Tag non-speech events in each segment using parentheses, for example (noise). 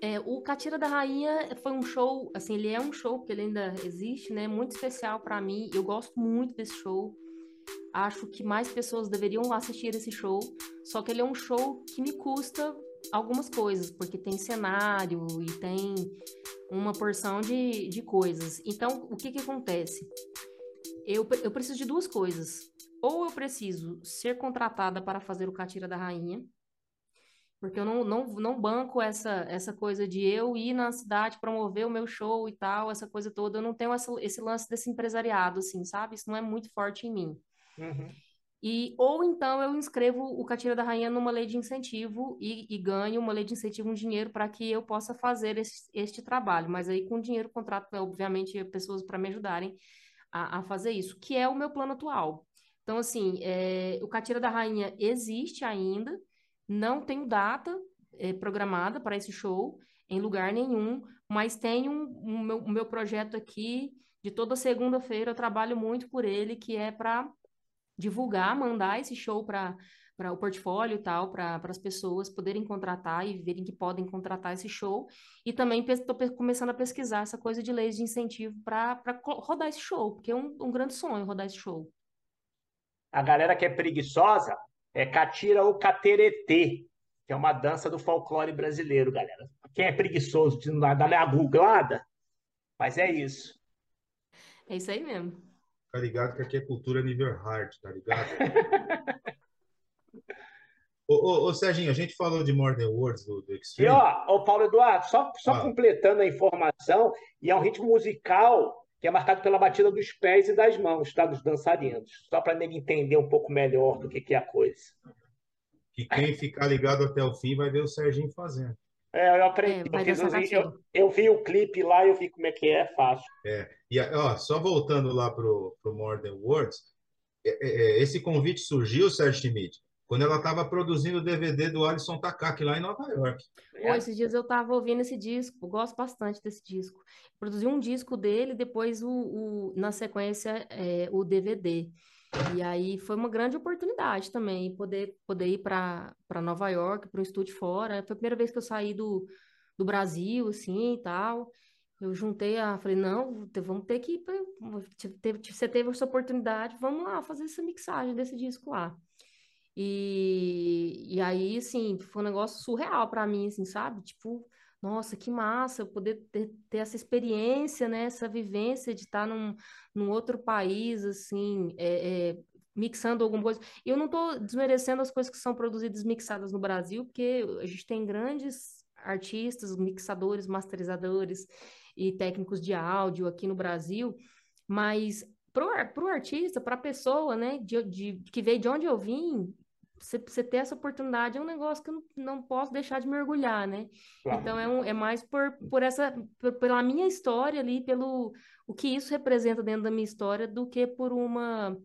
É, o Catira da Rainha foi um show, assim, ele é um show, porque ele ainda existe, né? Muito especial para mim. Eu gosto muito desse show. Acho que mais pessoas deveriam assistir esse show. Só que ele é um show que me custa algumas coisas, porque tem cenário e tem uma porção de, de coisas. Então, o que que acontece? Eu, eu preciso de duas coisas. Ou eu preciso ser contratada para fazer o Catira da Rainha, porque eu não, não, não banco essa, essa coisa de eu ir na cidade promover o meu show e tal, essa coisa toda. Eu não tenho essa, esse lance desse empresariado, assim, sabe? Isso não é muito forte em mim. Uhum. E, ou então eu inscrevo o Catira da Rainha numa lei de incentivo e, e ganho uma lei de incentivo, um dinheiro para que eu possa fazer esse, este trabalho. Mas aí com dinheiro, contrato, obviamente, pessoas para me ajudarem a, a, fazer isso, que é o meu plano atual. Então, assim, é, o Catira da Rainha existe ainda, não tenho data é, programada para esse show em lugar nenhum, mas tenho um, um meu, meu projeto aqui de toda segunda-feira. Eu trabalho muito por ele, que é para divulgar, mandar esse show para para o portfólio e tal, para as pessoas poderem contratar e verem que podem contratar esse show. E também estou começando a pesquisar essa coisa de leis de incentivo para rodar esse show, porque é um, um grande sonho rodar esse show. A galera que é preguiçosa é catira ou cateretê, que é uma dança do folclore brasileiro, galera. Quem é preguiçoso de dar uma googlada, mas é isso. É isso aí mesmo. Tá ligado que aqui é cultura nível hard, tá ligado? (laughs) ô, ô, ô, Serginho, a gente falou de Modern Words do, do Extreme. E ó, ô Paulo Eduardo, só, só ah. completando a informação, e é um ritmo musical que é marcado pela batida dos pés e das mãos, tá? Dos dançarinos. Só para ele entender um pouco melhor do que, que é a coisa. Que quem ficar ligado até o fim vai ver o Serginho fazendo. É, eu aprendi. É, eu, fiz eu, eu, vi o clipe lá e eu vi como é que é, é fácil. É, e ó, só voltando lá pro, pro More Than Words, é, é, é esse convite surgiu, Sérgio Schmidt, quando ela estava produzindo o DVD do Alisson Takaki lá em Nova York. Pô, esses dias eu estava ouvindo esse disco, gosto bastante desse disco. Produzi um disco dele, depois o, o na sequência é, o DVD. E aí foi uma grande oportunidade também poder poder ir para Nova York, para um estúdio fora. Foi a primeira vez que eu saí do, do Brasil, assim, e tal. Eu juntei a, falei, não, vamos ter que ir, você teve essa oportunidade, vamos lá fazer essa mixagem desse disco lá. E, e aí, assim, foi um negócio surreal para mim, assim, sabe? Tipo, nossa, que massa poder ter, ter, essa experiência, né? Essa vivência de estar num, num outro país, assim, é, é, mixando alguma coisa. Eu não estou desmerecendo as coisas que são produzidas mixadas no Brasil, porque a gente tem grandes artistas, mixadores, masterizadores e técnicos de áudio aqui no Brasil, mas para o artista, para a pessoa, né, de, de, que veio de onde eu vim, você, você ter essa oportunidade é um negócio que eu não, não posso deixar de mergulhar, né? Claro. Então é, um, é mais por, por essa, por, pela minha história ali, pelo o que isso representa dentro da minha história, do que por uma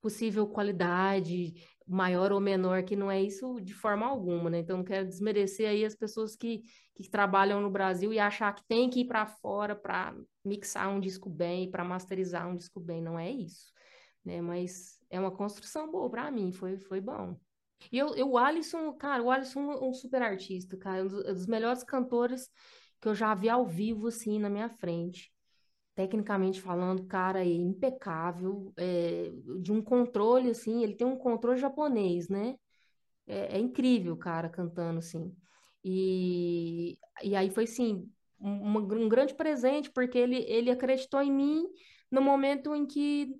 possível qualidade maior ou menor, que não é isso de forma alguma, né? Então não quero desmerecer aí as pessoas que, que trabalham no Brasil e achar que tem que ir para fora para mixar um disco bem, para masterizar um disco bem, não é isso, né? Mas é uma construção boa para mim, foi, foi bom. E eu, eu, o Alisson, cara, o Alisson é um super artista, cara, um dos, um dos melhores cantores que eu já vi ao vivo, assim, na minha frente. Tecnicamente falando, cara, é impecável, é, de um controle, assim, ele tem um controle japonês, né? É, é incrível, cara, cantando, assim. E, e aí foi, assim, um, um grande presente, porque ele, ele acreditou em mim no momento em que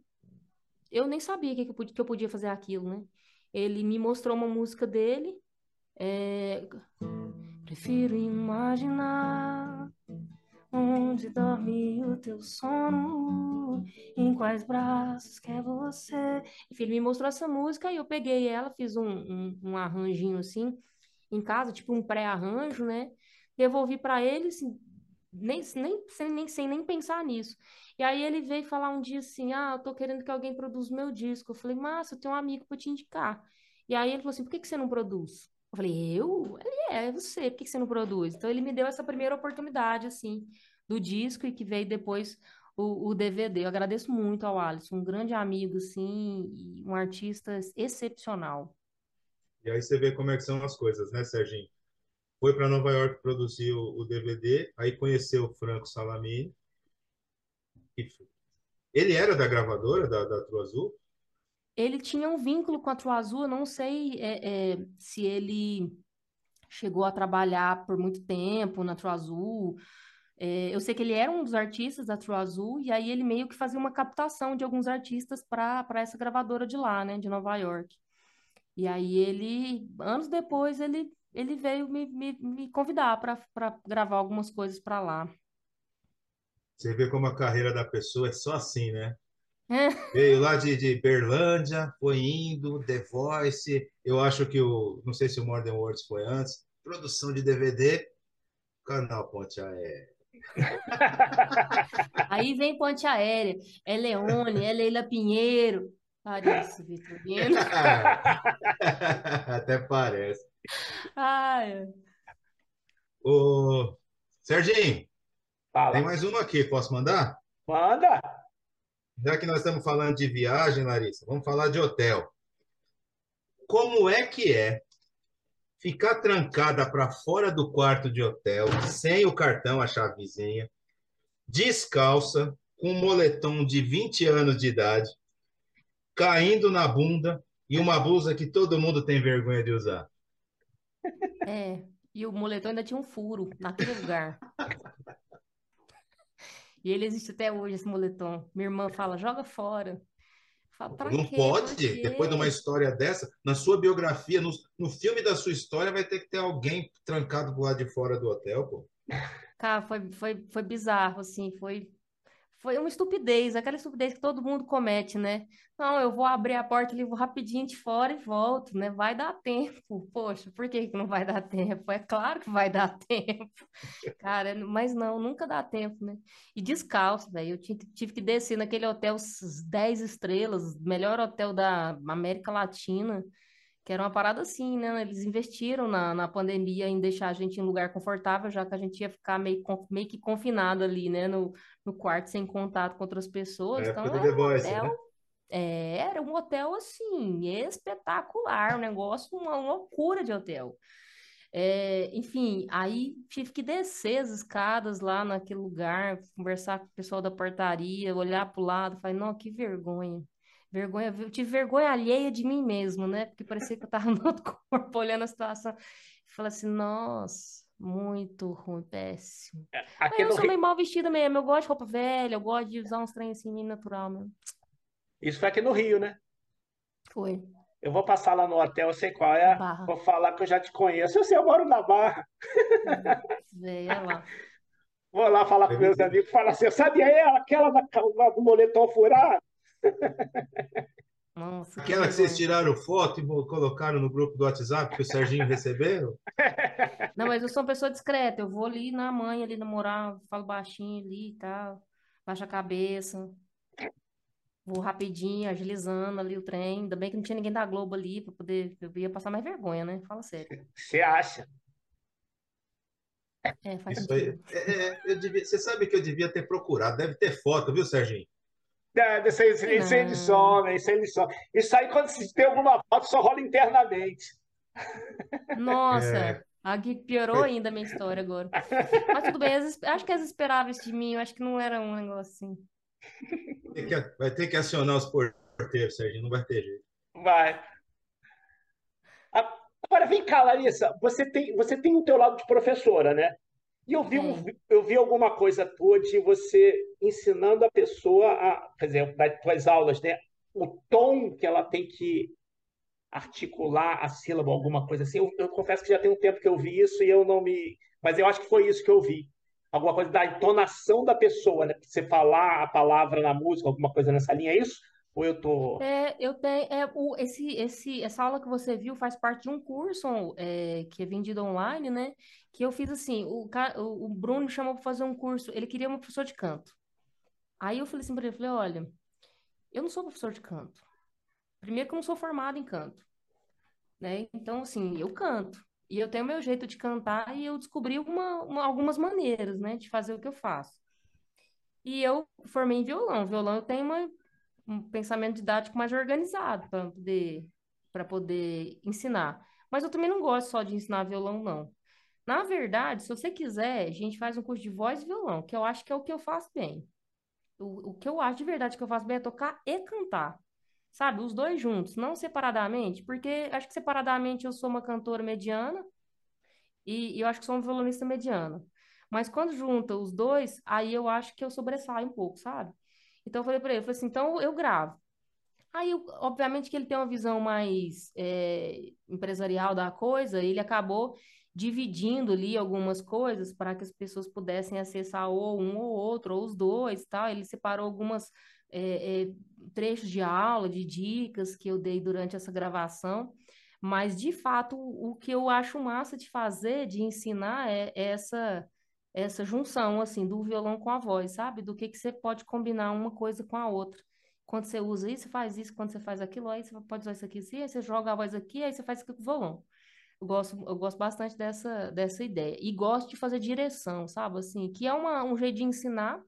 eu nem sabia que, que eu podia fazer aquilo, né? Ele me mostrou uma música dele. É... Prefiro imaginar onde dorme o teu sono, em quais braços quer você. Enfim, ele me mostrou essa música e eu peguei ela, fiz um, um, um arranjinho assim em casa, tipo um pré-arranjo, né? Devolvi para ele, assim, nem, nem, sem, nem, sem nem pensar nisso. E aí ele veio falar um dia assim: Ah, eu tô querendo que alguém produza meu disco. Eu falei, massa, eu tenho um amigo para te indicar. E aí ele falou assim: por que, que você não produz? Eu falei, eu? Ele é, é você, por que, que você não produz? Então ele me deu essa primeira oportunidade, assim, do disco e que veio depois o, o DVD. Eu agradeço muito ao Alisson, um grande amigo, assim, um artista excepcional. E aí você vê como é que são as coisas, né, Serginho? Foi para Nova York produzir o, o, DVD, aí conheceu o Franco Salamini. Ele era da gravadora, da, da True Azul? Ele tinha um vínculo com a True Azul, eu não sei é, é, se ele chegou a trabalhar por muito tempo na True Azul. É, eu sei que ele era um dos artistas da True Azul, e aí ele meio que fazia uma captação de alguns artistas para essa gravadora de lá, né, de Nova York. E aí ele, anos depois, ele, ele veio me, me, me convidar para gravar algumas coisas para lá. Você vê como a carreira da pessoa é só assim, né? É. Veio lá de, de Berlândia, foi indo, The Voice. Eu acho que o. Não sei se o Modern Words foi antes. Produção de DVD, canal Ponte Aérea. (laughs) Aí vem Ponte Aérea, é Leone, é Leila Pinheiro. Parece, Vitorino. (laughs) Até parece. Ai. Ô, Serginho, Fala. tem mais uma aqui, posso mandar? Manda! Já que nós estamos falando de viagem, Larissa, vamos falar de hotel. Como é que é ficar trancada para fora do quarto de hotel, sem o cartão, a chavezinha, descalça, com um moletom de 20 anos de idade, caindo na bunda e uma blusa que todo mundo tem vergonha de usar. É, e o moletom ainda tinha um furo naquele lugar. E ele existe até hoje, esse moletom. Minha irmã fala, joga fora. Falo, não quê? pode, depois de uma história dessa, na sua biografia, no, no filme da sua história, vai ter que ter alguém trancado do lado de fora do hotel, pô. Cara, foi, foi, foi bizarro, assim, foi foi uma estupidez, aquela estupidez que todo mundo comete, né? Não, eu vou abrir a porta ali, vou rapidinho de fora e volto, né? Vai dar tempo. (laughs) Poxa, por que que não vai dar tempo? É claro que vai (laughs) dar tempo. Cara, mas não, nunca dá tempo, né? E descalço, velho. Eu tive que descer naquele hotel 10 estrelas, melhor hotel da América Latina que era uma parada assim, né? Eles investiram na, na pandemia em deixar a gente em lugar confortável, já que a gente ia ficar meio, meio que confinado ali, né? No, no quarto, sem contato com outras pessoas. É, então, era um, Voice, hotel, né? é, era um hotel, assim, espetacular, um negócio, uma loucura de hotel. É, enfim, aí tive que descer as escadas lá naquele lugar, conversar com o pessoal da portaria, olhar para o lado, falei, não, que vergonha. Vergonha, eu tive vergonha alheia de mim mesmo, né? Porque parecia que eu estava no outro (laughs) corpo olhando a situação. Falei assim, nossa, muito ruim, péssimo. É, Mas eu sou Rio... meio mal vestida mesmo. Eu gosto de roupa velha, eu gosto de usar uns trem assim, natural mesmo. Isso foi aqui no Rio, né? Foi. Eu vou passar lá no hotel, eu sei qual é. Barra. Vou falar que eu já te conheço. Eu sei, eu moro na Barra. (laughs) Veio lá. Vou lá falar com meus amigos, falar assim, sabia é aquela da, do moletom furado? Nossa, Aquela que vocês tiraram foto e colocaram no grupo do WhatsApp que o Serginho recebeu? (laughs) Não, mas eu sou uma pessoa discreta. Eu vou ali na mãe, ali namorar, falo baixinho ali e tal, baixa a cabeça. Vou rapidinho, agilizando ali o trem. Ainda bem que não tinha ninguém da Globo ali para poder. Eu ia passar mais vergonha, né? Fala sério. Você acha? É, faz Isso sentido. Aí, é, é, eu devia, você sabe que eu devia ter procurado. Deve ter foto, viu, Serginho? Isso, isso, isso ele some, isso ele some. Isso aí, quando se tem alguma foto, só rola internamente. Nossa, é. aqui piorou ainda a minha história agora. Mas tudo bem, acho que eles esperavam isso de mim, eu acho que não era um negócio assim. Vai ter que acionar os porteiros, Sérgio, não vai ter jeito. Vai. Agora, vem cá, Larissa, você tem, você tem o teu lado de professora, né? E eu vi, um, eu vi alguma coisa tua de você ensinando a pessoa, a, quer dizer, das tuas aulas, né? O tom que ela tem que articular a sílaba, alguma coisa assim. Eu, eu, confesso que já tem um tempo que eu vi isso e eu não me. Mas eu acho que foi isso que eu vi. Alguma coisa da entonação da pessoa, né? Você falar a palavra na música, alguma coisa nessa linha, é isso? Ou eu tô. É, eu tenho. É, o, esse, esse, essa aula que você viu faz parte de um curso é, que é vendido online, né? Que eu fiz assim: o, o Bruno chamou para fazer um curso, ele queria uma professora de canto. Aí eu falei assim para ele: falei, olha, eu não sou professor de canto. Primeiro que eu não sou formado em canto. Né? Então, assim, eu canto. E eu tenho meu jeito de cantar e eu descobri uma, uma, algumas maneiras, né, de fazer o que eu faço. E eu formei em violão. Violão eu tenho uma um pensamento didático mais organizado para poder, poder ensinar. Mas eu também não gosto só de ensinar violão, não. Na verdade, se você quiser, a gente faz um curso de voz e violão, que eu acho que é o que eu faço bem. O, o que eu acho de verdade que eu faço bem é tocar e cantar. Sabe? Os dois juntos, não separadamente, porque acho que separadamente eu sou uma cantora mediana e, e eu acho que sou um violonista mediano. Mas quando junta os dois, aí eu acho que eu sobressaio um pouco, sabe? Então eu falei para ele, eu falei assim, então eu gravo. Aí, obviamente que ele tem uma visão mais é, empresarial da coisa, ele acabou dividindo ali algumas coisas para que as pessoas pudessem acessar ou um ou outro, ou os dois, tal. Ele separou algumas é, é, trechos de aula, de dicas que eu dei durante essa gravação. Mas, de fato, o que eu acho massa de fazer, de ensinar, é essa essa junção, assim, do violão com a voz, sabe? Do que, que você pode combinar uma coisa com a outra. Quando você usa isso, faz isso, quando você faz aquilo, aí você pode usar isso aqui assim, aí você joga a voz aqui, aí você faz isso com o violão. Eu gosto, eu gosto bastante dessa, dessa ideia. E gosto de fazer direção, sabe? Assim, que é uma, um jeito de ensinar,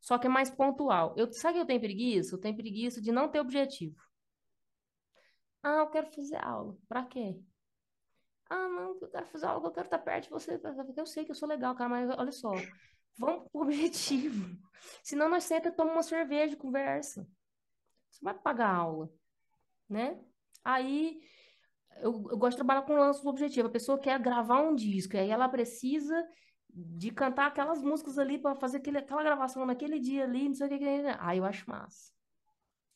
só que é mais pontual. Eu, sabe que eu tenho preguiça? Eu tenho preguiça de não ter objetivo. Ah, eu quero fazer aula. Pra quê? Ah, não, eu quero fazer algo, eu quero estar perto de você, porque eu sei que eu sou legal, cara, mas olha só, vamos pro (laughs) objetivo. Senão nós senta toma uma cerveja e conversa. Você vai pagar aula, né? Aí eu, eu gosto de trabalhar com lance objetivo. A pessoa quer gravar um disco, aí ela precisa de cantar aquelas músicas ali para fazer aquele, aquela gravação naquele dia ali, não sei o que. Aí eu acho massa.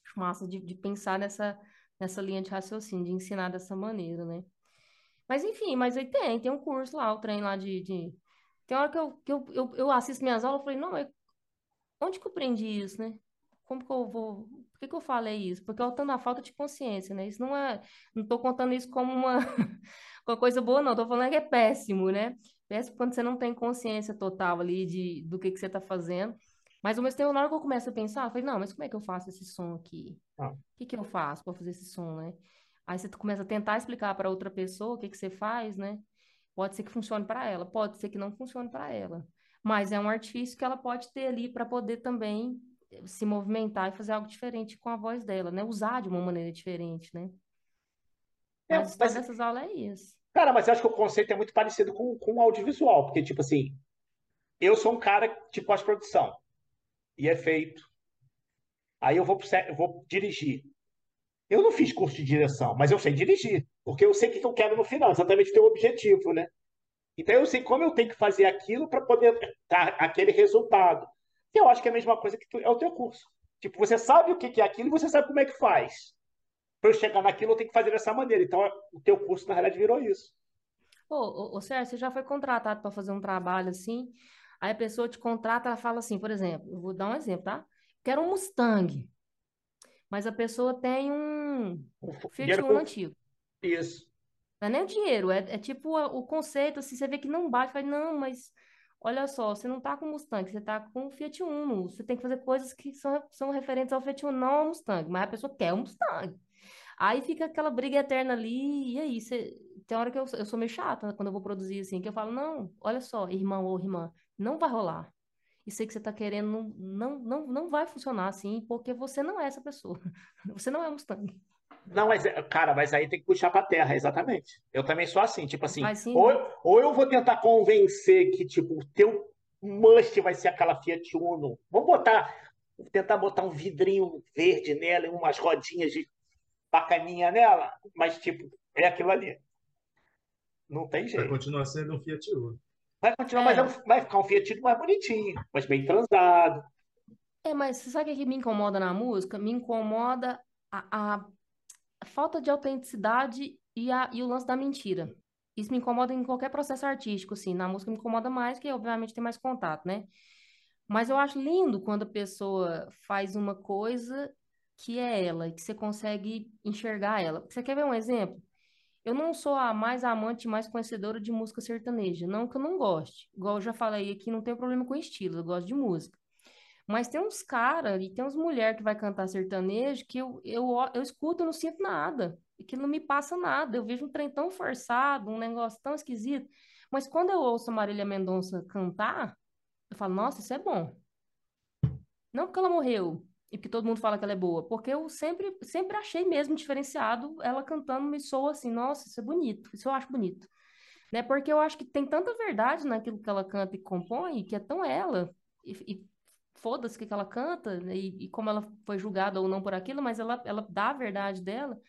Acho massa de, de pensar nessa, nessa linha de raciocínio, de ensinar dessa maneira, né? Mas enfim, mas aí tem, tem um curso lá, o trem lá de, de... Tem hora que eu, que eu, eu, eu assisto minhas aulas, eu falei, não, mas onde que eu aprendi isso, né? Como que eu vou... Por que que eu falei isso? Porque eu tô na falta de consciência, né? Isso não é... Não tô contando isso como uma, (laughs) uma coisa boa, não. Tô falando que é péssimo, né? Péssimo quando você não tem consciência total ali de, do que que você tá fazendo. Mas ao mesmo tempo, na hora que eu começo a pensar, eu falei, não, mas como é que eu faço esse som aqui? Ah. O que que eu faço para fazer esse som, né? Aí você começa a tentar explicar para outra pessoa o que, que você faz, né? Pode ser que funcione para ela, pode ser que não funcione para ela. Mas é um artifício que ela pode ter ali para poder também eh, se movimentar e fazer algo diferente com a voz dela, né? Usar de uma maneira diferente, né? É, mas, mas dessas aulas é isso. Cara, mas eu acho que o conceito é muito parecido com, com o audiovisual, porque, tipo assim, eu sou um cara que pós-produção e é feito. Aí eu vou, eu vou dirigir. Eu não fiz curso de direção, mas eu sei dirigir, porque eu sei o que eu quero no final, exatamente o objetivo, né? Então eu sei como eu tenho que fazer aquilo para poder dar aquele resultado. Eu acho que é a mesma coisa que tu, é o teu curso. Tipo, você sabe o que é aquilo e você sabe como é que faz. Para eu chegar naquilo, eu tenho que fazer dessa maneira. Então, o teu curso, na realidade, virou isso. Ô, ô, ô Sérgio, você já foi contratado para fazer um trabalho assim? Aí a pessoa te contrata, ela fala assim, por exemplo, eu vou dar um exemplo, tá? Quero um Mustang mas a pessoa tem um Fiat Uno antigo. Isso. Não é nem o dinheiro, é, é tipo o, o conceito, assim, você vê que não bate, fala, não, mas olha só, você não tá com Mustang, você tá com Fiat Uno, você tem que fazer coisas que são, são referentes ao Fiat Uno, não ao Mustang, mas a pessoa quer o Mustang. Aí fica aquela briga eterna ali, e aí, você... tem hora que eu, eu sou meio chata quando eu vou produzir, assim, que eu falo, não, olha só, irmão ou irmã, não vai rolar e sei que você está querendo, não, não, não, não vai funcionar assim, porque você não é essa pessoa. (laughs) Você não é Mustang. Não, mas, cara, mas aí tem que puxar para terra, exatamente. Eu também sou assim, tipo assim, ou, ou eu vou tentar convencer que, tipo, o teu must vai ser aquela Fiat Uno. Vamos botar, tentar botar um vidrinho verde nela e umas rodinhas de bacaninha nela, mas, tipo, é aquilo ali. Não tem jeito. Vai continuar sendo um Fiat Uno. Vai continuar, é. mas é vai ficar um Fiat mais bonitinho, mas bem transado. É, mas você sabe o que me incomoda na música? Me incomoda a, a, a falta de autenticidade e, a, e o lance da mentira. Isso me incomoda em qualquer processo artístico, assim. Na música me incomoda mais, porque obviamente tem mais contato, né? Mas eu acho lindo quando a pessoa faz uma coisa que é ela, e que você consegue enxergar ela. Você quer ver um exemplo? Eu não sou a mais amante, mais conhecedora de música sertaneja. Não que eu não goste. Igual eu já falei aqui, não tenho problema com estilo, eu gosto de música. Mas tem uns caras e tem uns mulheres que vai cantar sertanejo que eu, eu, eu escuto e não sinto nada. Que não me passa nada. Eu vejo um trem tão forçado, um negócio tão esquisito. Mas quando eu ouço a Marília Mendonça cantar, eu falo, nossa, isso é bom. Não porque ela morreu, e que todo mundo fala que ela é boa, porque eu sempre, sempre achei mesmo diferenciado ela cantando me soa assim, nossa, isso é bonito, isso eu acho bonito. né? Porque eu acho que tem tanta verdade naquilo que ela canta e compõe, que é tão ela, e, e foda-se o que, que ela canta, né? e, e, como ela foi julgada ou não por aquilo, mas ela, ela dá a verdade dela,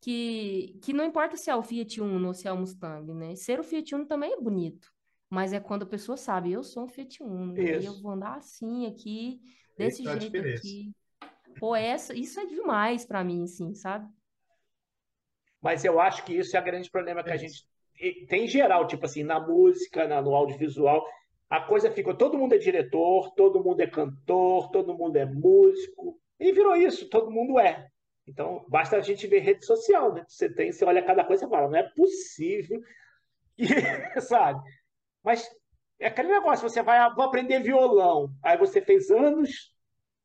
que, que não importa se é o Fiat Uno ou se é o Mustang, né? Ser o Fiat Uno também é bonito, mas é quando a pessoa sabe, eu sou um Fiat Uno, e eu vou andar assim aqui, desse jeito aqui. Pô, essa, isso é demais para mim, assim, sabe? Mas eu acho que isso é o grande problema que a gente tem em geral, tipo assim, na música, na, no audiovisual, a coisa ficou, todo mundo é diretor, todo mundo é cantor, todo mundo é músico, e virou isso, todo mundo é. Então, basta a gente ver rede social, né? Você tem, você olha cada coisa e fala, não é possível, (laughs) e, sabe? Mas é aquele negócio, você vai vou aprender violão, aí você fez anos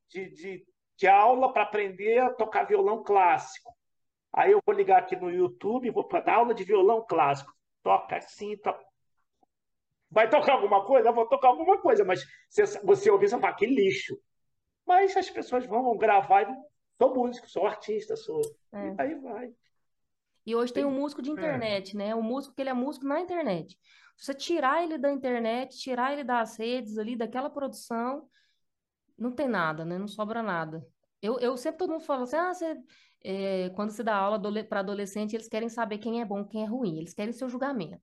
de, de, de aula para aprender a tocar violão clássico. Aí eu vou ligar aqui no YouTube, vou dar aula de violão clássico. Toca assim, toca. Vai tocar alguma coisa? Eu vou tocar alguma coisa, mas você, você ouvir, você fala, que lixo. Mas as pessoas vão, vão gravar e sou músico, sou artista, sou. É. E aí vai. E hoje tem um músico de é. internet, é. né? O músico que ele é músico na internet. Você tirar ele da internet, tirar ele das redes ali, daquela produção, não tem nada, né? Não sobra nada. Eu, eu sempre todo mundo fala assim, ah, você é, quando se dá aula para adolescente, eles querem saber quem é bom, quem é ruim, eles querem seu julgamento.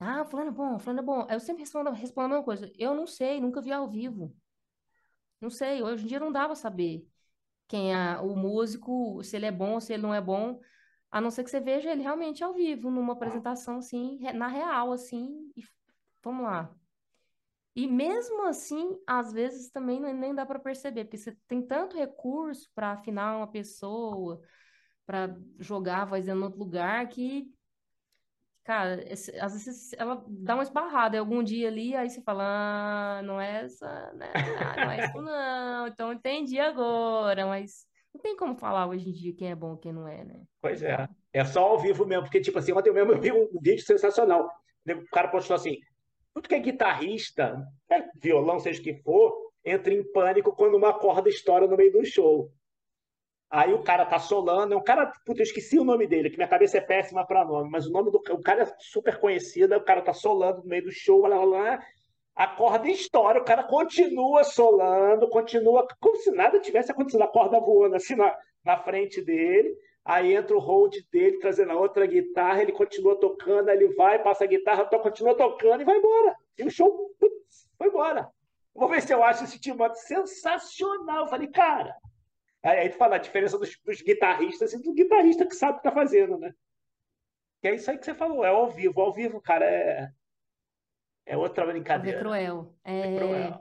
Ah, fulano é bom, fulano é bom. Eu sempre respondo, respondo a mesma coisa. Eu não sei, nunca vi ao vivo. Não sei, hoje em dia não dava saber quem é o músico, se ele é bom, se ele não é bom, a não ser que você veja ele realmente ao vivo, numa apresentação assim, na real, assim, e vamos lá. E mesmo assim, às vezes também nem dá para perceber, porque você tem tanto recurso para afinar uma pessoa, para jogar a voz em outro lugar, que, cara, esse, às vezes ela dá uma esbarrada algum dia ali, aí você fala, ah, não é essa, né? Ah, não é isso não, então entendi agora, mas não tem como falar hoje em dia quem é bom e quem não é, né? Pois é, é só ao vivo mesmo, porque, tipo assim, ontem mesmo eu vi um vídeo sensacional. O cara postou assim, tudo que é guitarrista, é violão, seja o que for, entra em pânico quando uma corda estoura no meio do show. Aí o cara tá solando, é um cara, puta, eu esqueci o nome dele, que minha cabeça é péssima para nome, mas o nome do o cara é super conhecido, o cara tá solando no meio do show, lá, lá, a corda estoura, o cara continua solando, continua, como se nada tivesse acontecido, a corda voando assim na, na frente dele. Aí entra o hold dele trazendo a outra guitarra, ele continua tocando, ele vai, passa a guitarra, to, continua tocando e vai embora. E o show putz, foi embora. Vou ver se eu acho esse Timóteo sensacional. Eu falei, cara. Aí, tu fala a diferença dos, dos guitarristas e do guitarrista que sabe o que tá fazendo, né? Que é isso aí que você falou, é ao vivo. Ao vivo, cara, é, é outra brincadeira. É cruel. É... é cruel.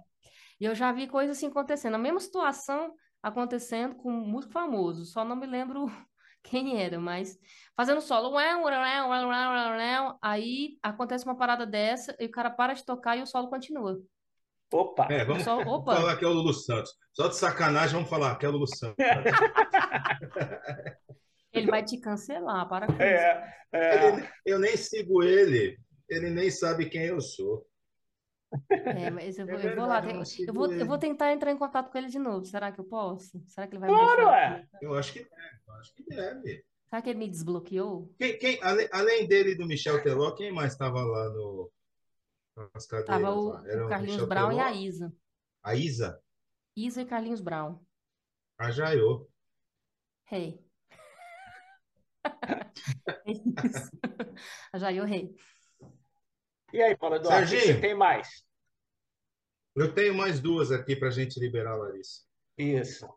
E eu já vi coisas assim acontecendo. A mesma situação acontecendo com um músico famoso. Só não me lembro (laughs) quem era, mas fazendo solo, aí acontece uma parada dessa e o cara para de tocar e o solo continua. Opa! É, vamos solo, (laughs) opa. falar que é o Lulu Santos. Só de sacanagem, vamos falar que é o Lulu Santos. (laughs) ele vai te cancelar, para com é, é. Ele, eu nem sigo ele, ele nem sabe quem eu sou. É, mas eu vou, é verdade, eu vou lá. Eu, eu, vou, eu vou tentar entrar em contato com ele de novo. Será que eu posso? Será que ele vai me claro, deixar? É. Eu acho que deve. Eu acho que deve. Será que ele me desbloqueou? Quem, quem além, além dele e do Michel Teló, quem mais estava lá no. Nas cadeiras, tava o, o Carlinhos Brown Teló, e a Isa. A Isa? Isa e Carlinhos Brown. A Jaiô. Rei. (laughs) é a Jaiô Rei. E aí, Paulo Eduardo, Serginho, você tem mais? Eu tenho mais duas aqui para a gente liberar, Larissa. Isso.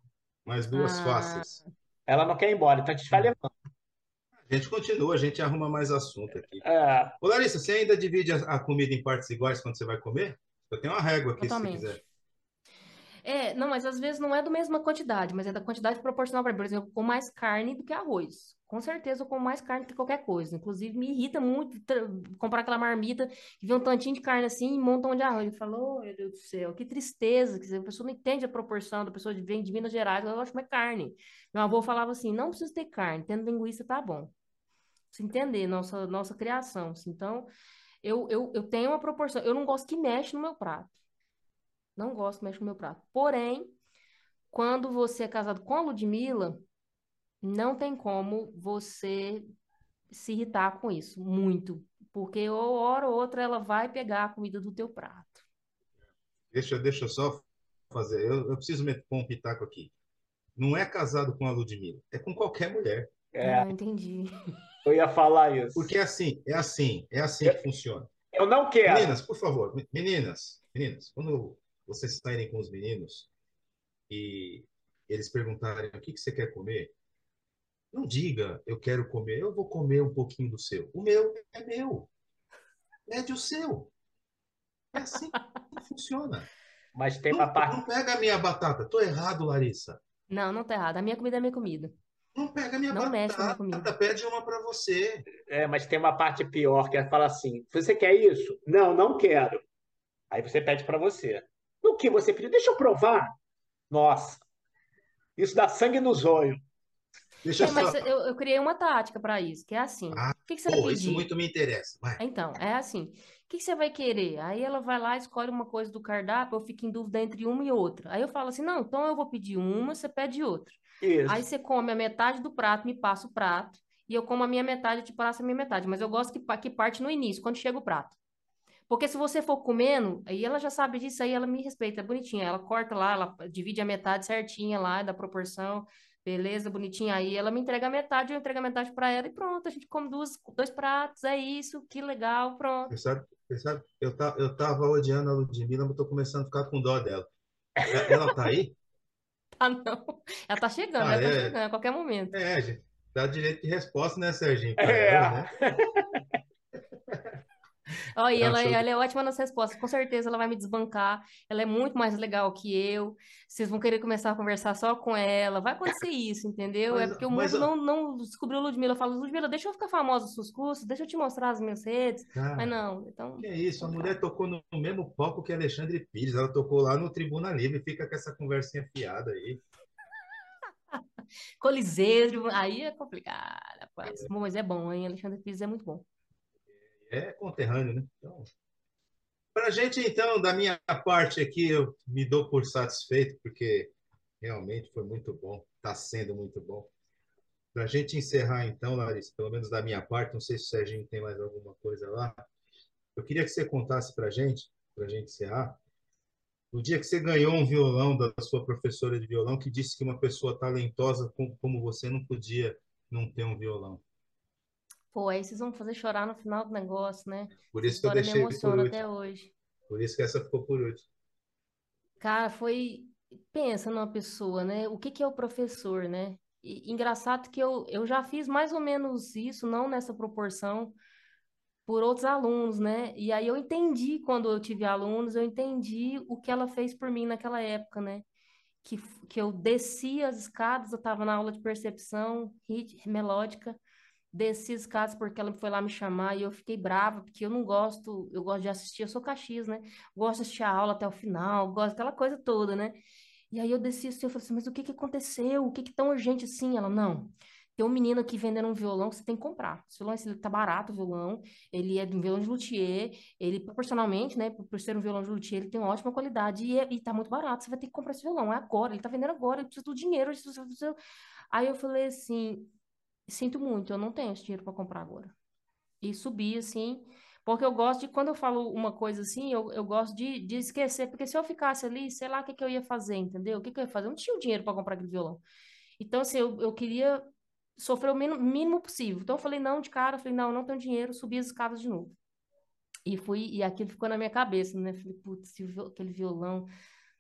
Mais duas ah. fáceis. Ela não quer ir embora, então a gente vai levando. A gente continua, a gente arruma mais assunto aqui. É... Ô, Larissa, você ainda divide a, a, comida em partes iguais quando você vai comer? Eu tenho uma régua aqui, Totalmente. se você quiser. É, não, mas às vezes não é da mesma quantidade, mas é da quantidade proporcional para, por exemplo, com mais carne do que arroz. Com certeza eu como mais carne que qualquer coisa. Inclusive, me irrita muito comprar aquela marmita que vê um tantinho de carne assim e monta um de arroz. Ele falou, oh, meu Deus do céu, que tristeza. Que a pessoa não entende a proporção da pessoa que vem de Minas Gerais, ela gosta mais carne. Meu avô falava assim, não precisa ter carne, tendo linguiça tá bom. Se entender nossa, nossa criação. Assim. Então, eu, eu, eu tenho uma proporção. Eu não gosto que mexe no meu prato. Não gosto de mexer no meu prato. Porém, quando você é casado com a Ludmilla, não tem como você se irritar com isso. Muito. Porque ou hora ou outra ela vai pegar a comida do teu prato. Deixa, deixa eu só fazer. Eu, eu preciso meter um pitaco aqui. Não é casado com a Ludmilla, é com qualquer mulher. É, Ah, entendi. eu ia falar isso. Porque é assim, é assim, é assim que funciona. Eu não quero. Meninas, por favor, me- meninas, meninas, quando vocês saírem com os meninos e eles perguntarem o que que você quer comer, não diga eu quero comer, eu vou comer um pouquinho do seu. O meu é meu. Pede o seu. É assim que funciona. Mas tem Não, uma parte. não pega a minha batata. Tô errado, Larissa. Não, não tá errado. A minha comida é a minha comida. Não pega a minha Não mexe com a minha batata. comida. Pede uma para você. É, mas tem uma parte pior que é falar assim: você quer isso? Não, não quero. Aí você pede para você. No que você pediu? Deixa eu provar. Nossa, isso dá sangue nos olhos. Deixa É, mas só. eu, eu criei uma tática para isso, que é assim. Ah, o que, que você vai Pô, isso pedir? muito me interessa. Vai. Então, é assim. O que, que você vai querer? Aí ela vai lá, escolhe uma coisa do cardápio, eu fico em dúvida entre uma e outra. Aí eu falo assim: não, então eu vou pedir uma, você pede outra. Isso. Aí você come a metade do prato, me passa o prato, e eu como a minha metade, eu te passo a minha metade. Mas eu gosto que, que parte no início, quando chega o prato. Porque se você for comendo, aí ela já sabe disso, aí ela me respeita, é bonitinha. Ela corta lá, ela divide a metade certinha lá, da proporção, beleza, bonitinha. Aí ela me entrega a metade, eu entrego a metade para ela e pronto, a gente come duas, dois pratos, é isso, que legal, pronto. Você sabe, você sabe, eu, tá, eu tava odiando a Ludmilla, mas tô começando a ficar com dó dela. Ela ela tá aí? (laughs) Ah, não. Ela tá chegando, Ah, ela tá é? chegando a qualquer momento. É, gente. Dá direito de resposta, né, Serginho? Pra É. ela, né? (laughs) (laughs) E Não, ela, de- ela é ótima nas respostas, com certeza ela vai me desbancar. Ela é muito mais legal que eu. Vocês vão querer começar a conversar só com ela. Vai acontecer isso, entendeu? é Mas- porque o mundo não, não descobriu Ludmilla. Eu falo, Ludmilla, deixa eu ficar famosa nos seus cursos, deixa eu te mostrar as minhas redes. Cara, Mas não, então. que é isso? A mulher tocou no mesmo palco que Alexandre Pires. Ela tocou lá no Tribuna Livre. Fica com essa conversinha fiada aí. (laughs) Coliseiro, aí é complicado, rapaz. Bom, Mas é bom, hein? Alexandre Pires é muito bom. É conterrâneo, né? Então, pra gente, então, da minha parte aqui, eu me dou por satisfeito, porque realmente foi muito bom. Está sendo muito bom. Pra gente encerrar, então, Larissa, pelo menos da minha parte, não sei se o Serginho tem mais alguma coisa lá. Eu queria que você contasse pra gente, pra gente encerrar, o dia que você ganhou um violão da sua professora de violão, que disse que uma pessoa talentosa como você não podia não ter um violão. Pô, aí vocês vão fazer chorar no final do negócio, né? Por isso que eu me deixei por emociona último. até hoje. Por isso que essa ficou por último. Cara, foi. Pensa numa pessoa, né? O que que é o professor, né? E, engraçado que eu, eu já fiz mais ou menos isso, não nessa proporção, por outros alunos, né? E aí eu entendi, quando eu tive alunos, eu entendi o que ela fez por mim naquela época, né? Que, que eu descia as escadas, eu estava na aula de percepção melódica, desci as escadas porque ela foi lá me chamar e eu fiquei brava, porque eu não gosto, eu gosto de assistir, eu sou Caxias, né? Gosto de assistir a aula até o final, gosto daquela coisa toda, né? E aí eu desci assim, eu falei assim, mas o que que aconteceu? O que que tão urgente assim? Ela, não, tem um menino aqui vendendo um violão que você tem que comprar. Esse violão, esse, tá barato o violão, ele é de um violão de luthier, ele proporcionalmente, né, por ser um violão de luthier, ele tem uma ótima qualidade e, é- e tá muito barato, você vai ter que comprar esse violão, é agora, ele tá vendendo agora, ele precisa do dinheiro. precisa- Aí eu falei assim, sinto muito, eu não tenho esse dinheiro para comprar agora. E subi assim, porque eu gosto de, quando eu falo uma coisa assim, eu, eu gosto de, de esquecer, porque se eu ficasse ali, sei lá o que que eu ia fazer, entendeu? O que que eu ia fazer? Eu não tinha o dinheiro para comprar aquele violão. Então, assim, eu, eu queria sofrer o mínimo, mínimo possível. Então, eu falei não de cara, falei, não, não tenho dinheiro, subi as escadas de novo. E fui, e aquilo ficou na minha cabeça, né? Falei, putz, aquele violão,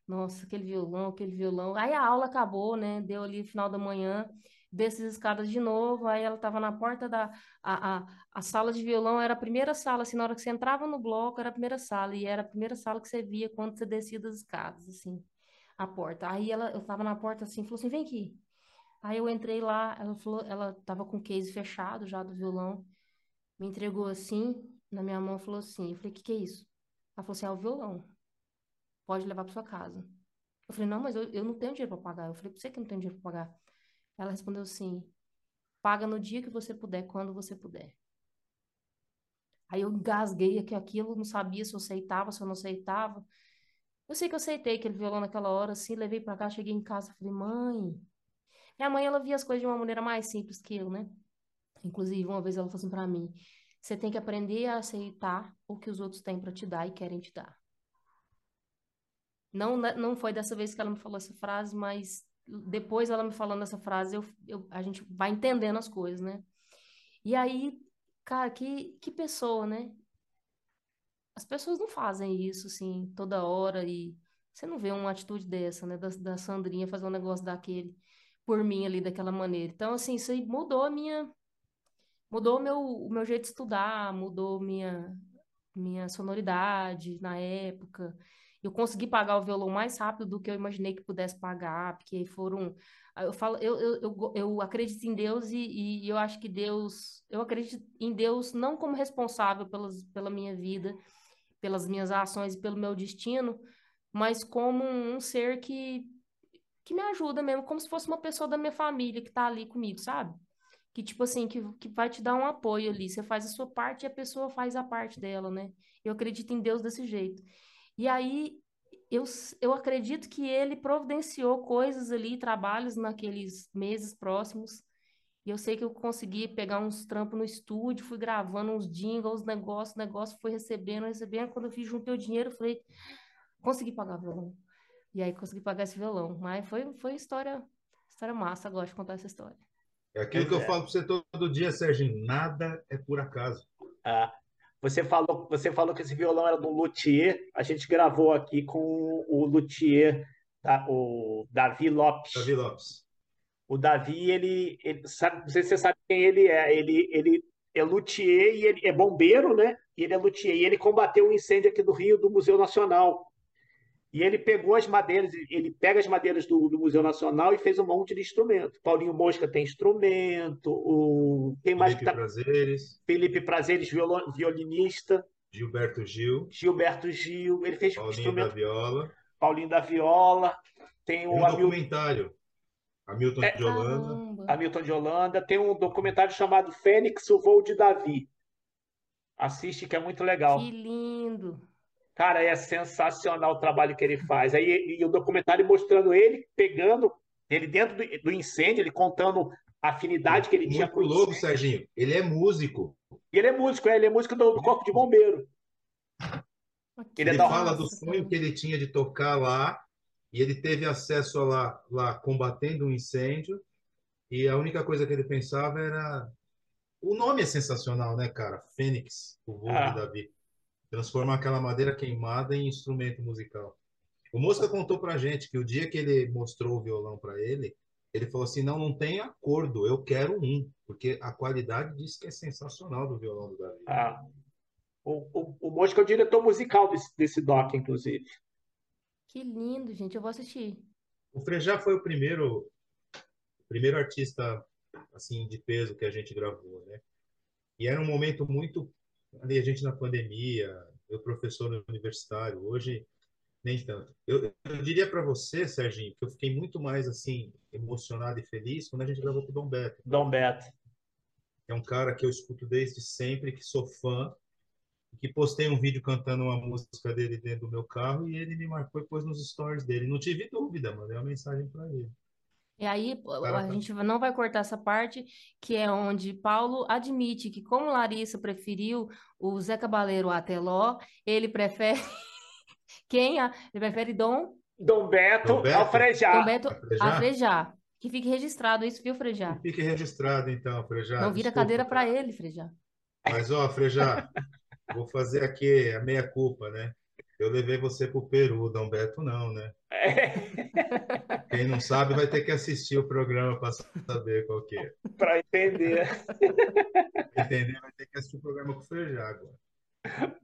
nossa, aquele violão, aquele violão. Aí a aula acabou, né? Deu ali no final da manhã, desci as escadas de novo, aí ela tava na porta da... A, a, a sala de violão era a primeira sala, assim, na hora que você entrava no bloco, era a primeira sala, e era a primeira sala que você via quando você descia das escadas, assim, a porta. Aí ela, eu tava na porta, assim, falou assim, vem aqui. Aí eu entrei lá, ela falou, ela tava com o case fechado já do violão, me entregou assim, na minha mão, falou assim, eu falei, o que que é isso? Ela falou assim, é o violão, pode levar para sua casa. Eu falei, não, mas eu, eu não tenho dinheiro para pagar. Eu falei, pra você que não tem dinheiro para pagar. Ela respondeu assim, paga no dia que você puder, quando você puder. Aí eu engasguei aqui aquilo, não sabia se eu aceitava, se eu não aceitava. Eu sei que eu aceitei aquele violão naquela hora, assim, levei para casa, cheguei em casa, falei, mãe. Minha mãe, ela via as coisas de uma maneira mais simples que eu, né? Inclusive, uma vez ela falou assim pra mim: você tem que aprender a aceitar o que os outros têm para te dar e querem te dar. Não, né, não foi dessa vez que ela me falou essa frase, mas depois ela me falando essa frase, eu, eu, a gente vai entendendo as coisas, né? E aí, cara, que, que pessoa, né? As pessoas não fazem isso, assim, toda hora e você não vê uma atitude dessa, né? Da, da Sandrinha fazer um negócio daquele por mim ali daquela maneira. Então, assim, isso aí mudou a minha... Mudou meu, o meu jeito de estudar, mudou minha, minha sonoridade na época eu consegui pagar o violão mais rápido do que eu imaginei que pudesse pagar, porque foram. Eu falo, eu, eu, eu, eu acredito em Deus e, e, eu acho que Deus. Eu acredito em Deus não como responsável pelas, pela minha vida, pelas minhas ações e pelo meu destino, mas como um ser que, que me ajuda mesmo, como se fosse uma pessoa da minha família que está ali comigo, sabe? Que, tipo assim, que, que vai te dar um apoio ali. Você faz a sua parte e a pessoa faz a parte dela, né? Eu acredito em Deus desse jeito. E aí eu, eu acredito que ele providenciou coisas ali, trabalhos naqueles meses próximos. E eu sei que eu consegui pegar uns trampos no estúdio, fui gravando uns jingles, negócio, negócio, fui recebendo, recebendo. Quando eu fiz, juntei o dinheiro, falei, consegui pagar o violão. E aí consegui pagar esse violão. Mas foi, foi história, história massa, gosto de contar essa história. É aquilo que eu é. falo para você todo dia, Sérgio, nada é por acaso. Ah, você falou, você falou que esse violão era do luthier. A gente gravou aqui com o luthier, o Davi Lopes. Davi Lopes. O Davi, ele, ele sabe, não sei se você sabe quem ele é. Ele, ele é luthier e ele é bombeiro, né? E ele é luthier. E ele combateu um incêndio aqui do Rio do Museu Nacional. E ele pegou as madeiras, ele pega as madeiras do, do, Museu Nacional e fez um monte de instrumento. Paulinho Mosca tem instrumento, o quem mais Felipe tá... Prazeres. Felipe Prazeres, violon... violinista. Gilberto Gil. Gilberto Gil, ele fez Paulinho instrumento... da Viola. Paulinho da Viola. Tem um documentário. Hamilton é... de Holanda. Hamilton de Holanda. Tem um documentário chamado Fênix, o voo de Davi. Assiste que é muito legal. Que lindo. Cara, é sensacional o trabalho que ele faz. Aí e o documentário mostrando ele pegando ele dentro do, do incêndio, ele contando a afinidade que ele Muito tinha com o louco, Serginho. Ele é músico. Ele é músico, é, ele é músico do, do Corpo de Bombeiro. Ele, ele é fala do sonho que ele tinha de tocar lá e ele teve acesso lá, lá combatendo um incêndio e a única coisa que ele pensava era o nome é sensacional, né, cara? Fênix, o voo ah. de Davi transformar aquela madeira queimada em instrumento musical. O Mosca contou pra gente que o dia que ele mostrou o violão para ele, ele falou assim: não, não tem acordo, eu quero um, porque a qualidade diz que é sensacional do violão do Davi. Ah, o, o, o Mosca é o diretor musical desse, desse doc, inclusive. Que lindo, gente, eu vou assistir. O Frejá foi o primeiro, o primeiro artista assim de peso que a gente gravou, né? E era um momento muito ali a gente na pandemia, eu professor universitário, hoje nem tanto. Eu, eu diria para você, Serginho, que eu fiquei muito mais assim emocionado e feliz quando a gente gravou com o Dom Beto. Dom Beto. É um cara que eu escuto desde sempre, que sou fã, que postei um vídeo cantando uma música dele dentro do meu carro e ele me marcou e pôs nos stories dele. Não tive dúvida, mandei uma mensagem para ele. E aí a gente não vai cortar essa parte, que é onde Paulo admite que, como Larissa preferiu o Zé Cabaleiro a Teló, ele prefere. (laughs) Quem? Ele prefere Dom. Dom Beto, Dom Beto. ao Frejá. Dom Beto a Frejá. Que fique registrado isso, viu, Frejá? Que fique registrado, então, Frejá. Não vira Desculpa, cadeira para ele, Frejá. Mas, ó, Frejá, vou fazer aqui a meia-culpa, né? Eu levei você para o Peru, Dom Beto não, né? É. (laughs) Quem não sabe vai ter que assistir o programa para saber qual que é. Para entender. entender, vai ter que assistir o programa com o Frejá agora.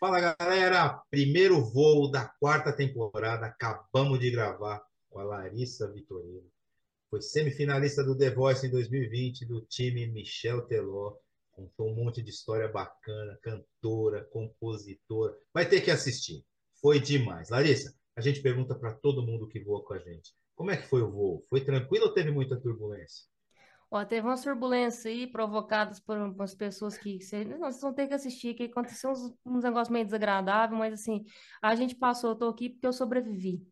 Fala, galera! Primeiro voo da quarta temporada. Acabamos de gravar com a Larissa Vitorino. Foi semifinalista do The Voice em 2020 do time Michel Teló. Contou um monte de história bacana, cantora, compositora. Vai ter que assistir. Foi demais. Larissa, a gente pergunta para todo mundo que voa com a gente. Como é que foi o voo? Foi tranquilo ou teve muita turbulência? Ó, teve uma turbulência aí provocadas por umas pessoas que não, vocês vão ter que assistir, que aconteceu uns, uns negócios meio desagradáveis, mas assim, a gente passou, eu tô aqui porque eu sobrevivi.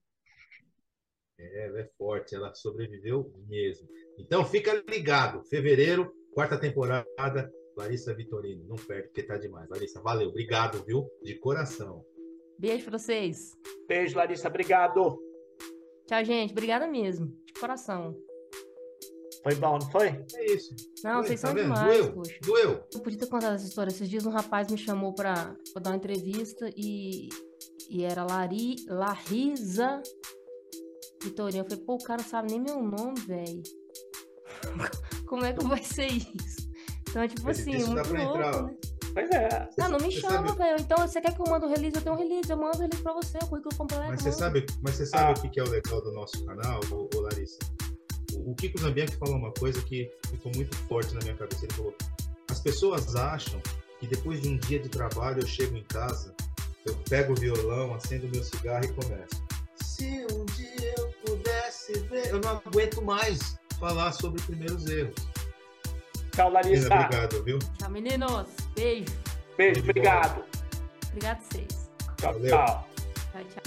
É, ela é forte, ela sobreviveu mesmo. Então fica ligado, fevereiro, quarta temporada, Larissa Vitorino, não perde, porque tá demais. Larissa, valeu, obrigado, viu? De coração. Beijo pra vocês. Beijo, Larissa. Obrigado. Tchau, gente. Obrigada mesmo. De coração. Foi bom, não foi? É isso. Não, Foi, vocês tá são vendo? demais, Doeu, poxa. doeu. Eu podia ter contado essa história. Esses dias um rapaz me chamou pra, pra dar uma entrevista e, e era Lari, Larisa Vitorino. Eu falei, pô, o cara não sabe nem meu nome, velho. (laughs) Como é que vai ser isso? Então, é tipo assim, muito louco, entrar, né? Pois é. Não, não me chama, sabe- velho. Então, você quer que eu mande o release? Eu tenho um release. Eu mando o release pra você, o currículo completo. Mas você mando. sabe, mas você sabe Ah. o que que é o legal do nosso canal, ô, ô Larissa? O, o Kiko Zambianchi falou uma coisa que ficou muito forte na minha cabeça. Ele falou: as pessoas acham que depois de um dia de trabalho eu chego em casa, eu pego o violão, acendo meu cigarro e começo. Se um dia eu pudesse ver, eu não aguento mais falar sobre primeiros erros. Tchau, Larissa. Obrigado, viu? Tchau, meninos. Beijo. Beijo, obrigado. Obrigado a vocês. Tchau, Valeu. tchau. Tchau, tchau.